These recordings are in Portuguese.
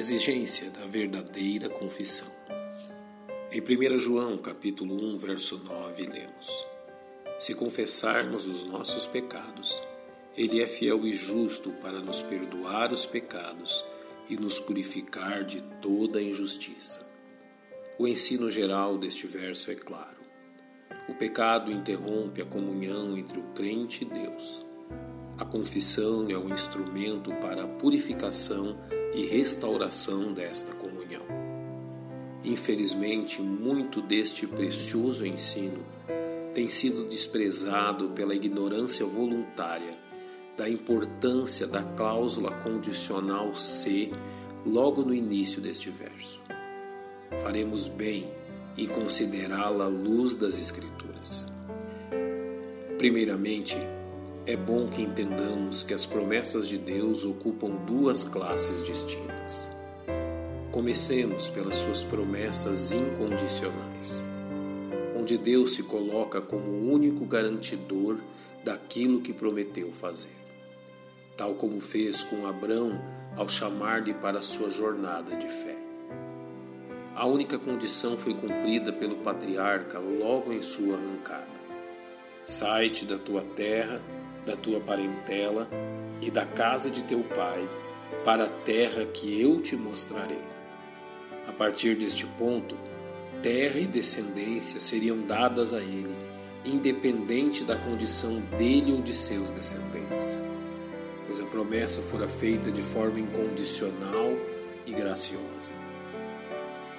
exigência da verdadeira confissão. Em 1 João, capítulo 1, verso 9, lemos: Se confessarmos os nossos pecados, ele é fiel e justo para nos perdoar os pecados e nos purificar de toda injustiça. O ensino geral deste verso é claro. O pecado interrompe a comunhão entre o crente e Deus. A confissão é o instrumento para a purificação e restauração desta comunhão. Infelizmente, muito deste precioso ensino tem sido desprezado pela ignorância voluntária da importância da cláusula condicional C logo no início deste verso. Faremos bem em considerá-la à luz das Escrituras. Primeiramente, é bom que entendamos que as promessas de Deus ocupam duas classes distintas. Comecemos pelas suas promessas incondicionais, onde Deus se coloca como o único garantidor daquilo que prometeu fazer, tal como fez com Abrão ao chamar-lhe para sua jornada de fé. A única condição foi cumprida pelo patriarca logo em sua arrancada. Sai-te da tua terra da tua parentela e da casa de teu pai, para a terra que eu te mostrarei. A partir deste ponto, terra e descendência seriam dadas a ele, independente da condição dele ou de seus descendentes, pois a promessa fora feita de forma incondicional e graciosa.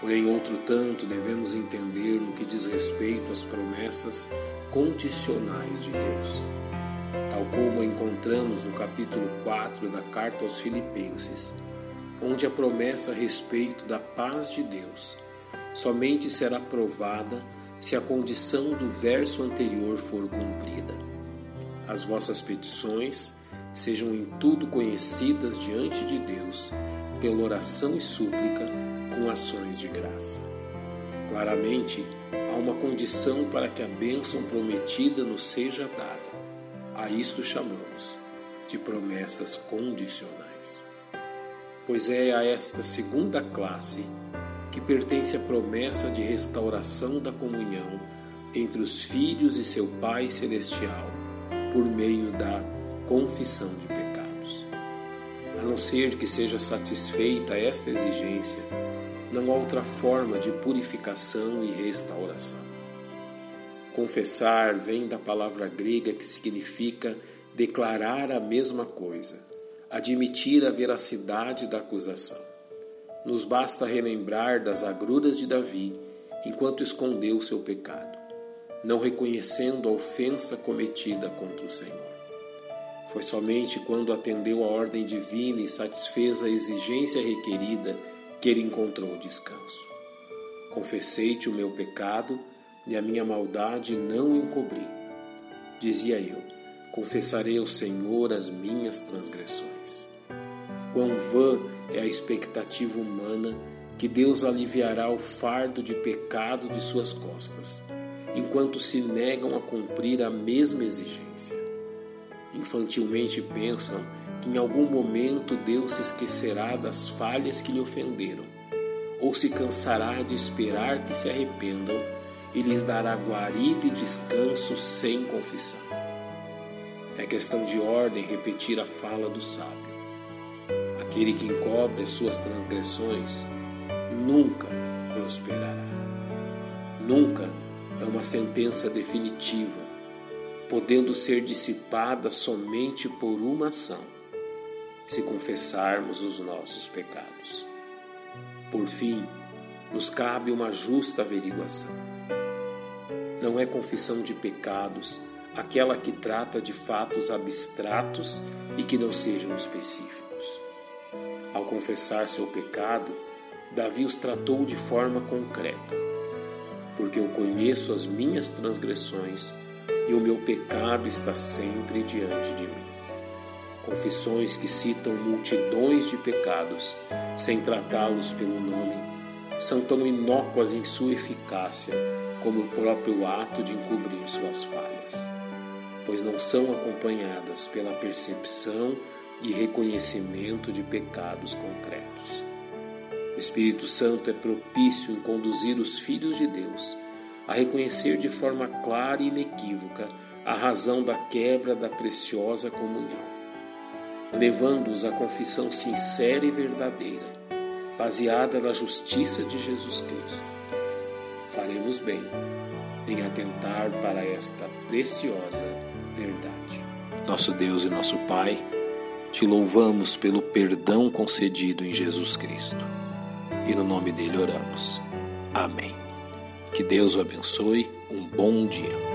Porém, outro tanto devemos entender no que diz respeito às promessas condicionais de Deus tal como encontramos no capítulo 4 da carta aos Filipenses, onde a promessa a respeito da paz de Deus somente será provada se a condição do verso anterior for cumprida. As vossas petições sejam em tudo conhecidas diante de Deus pela oração e súplica com ações de graça. Claramente, há uma condição para que a bênção prometida nos seja dada a isto chamamos de promessas condicionais. Pois é a esta segunda classe que pertence a promessa de restauração da comunhão entre os filhos e seu Pai Celestial por meio da confissão de pecados. A não ser que seja satisfeita esta exigência, não há outra forma de purificação e restauração. Confessar vem da palavra grega que significa declarar a mesma coisa, admitir a veracidade da acusação. Nos basta relembrar das agruras de Davi enquanto escondeu seu pecado, não reconhecendo a ofensa cometida contra o Senhor. Foi somente quando atendeu a ordem divina e satisfez a exigência requerida que ele encontrou descanso. Confessei-te o meu pecado e a minha maldade não encobri. Dizia eu: confessarei ao Senhor as minhas transgressões. Quão vã é a expectativa humana que Deus aliviará o fardo de pecado de suas costas, enquanto se negam a cumprir a mesma exigência. Infantilmente pensam que em algum momento Deus se esquecerá das falhas que lhe ofenderam, ou se cansará de esperar que se arrependam e lhes dará guarida e descanso sem confissão. É questão de ordem repetir a fala do sábio. Aquele que encobre as suas transgressões nunca prosperará. Nunca é uma sentença definitiva, podendo ser dissipada somente por uma ação, se confessarmos os nossos pecados. Por fim, nos cabe uma justa averiguação não é confissão de pecados, aquela que trata de fatos abstratos e que não sejam específicos. Ao confessar seu pecado, Davi os tratou de forma concreta, porque eu conheço as minhas transgressões e o meu pecado está sempre diante de mim. Confissões que citam multidões de pecados sem tratá-los pelo nome são tão inócuas em sua eficácia como o próprio ato de encobrir suas falhas, pois não são acompanhadas pela percepção e reconhecimento de pecados concretos. O Espírito Santo é propício em conduzir os filhos de Deus a reconhecer de forma clara e inequívoca a razão da quebra da preciosa comunhão, levando-os à confissão sincera e verdadeira, baseada na justiça de Jesus Cristo. Faremos bem em atentar para esta preciosa verdade. Nosso Deus e nosso Pai, te louvamos pelo perdão concedido em Jesus Cristo. E no nome dele oramos. Amém. Que Deus o abençoe. Um bom dia.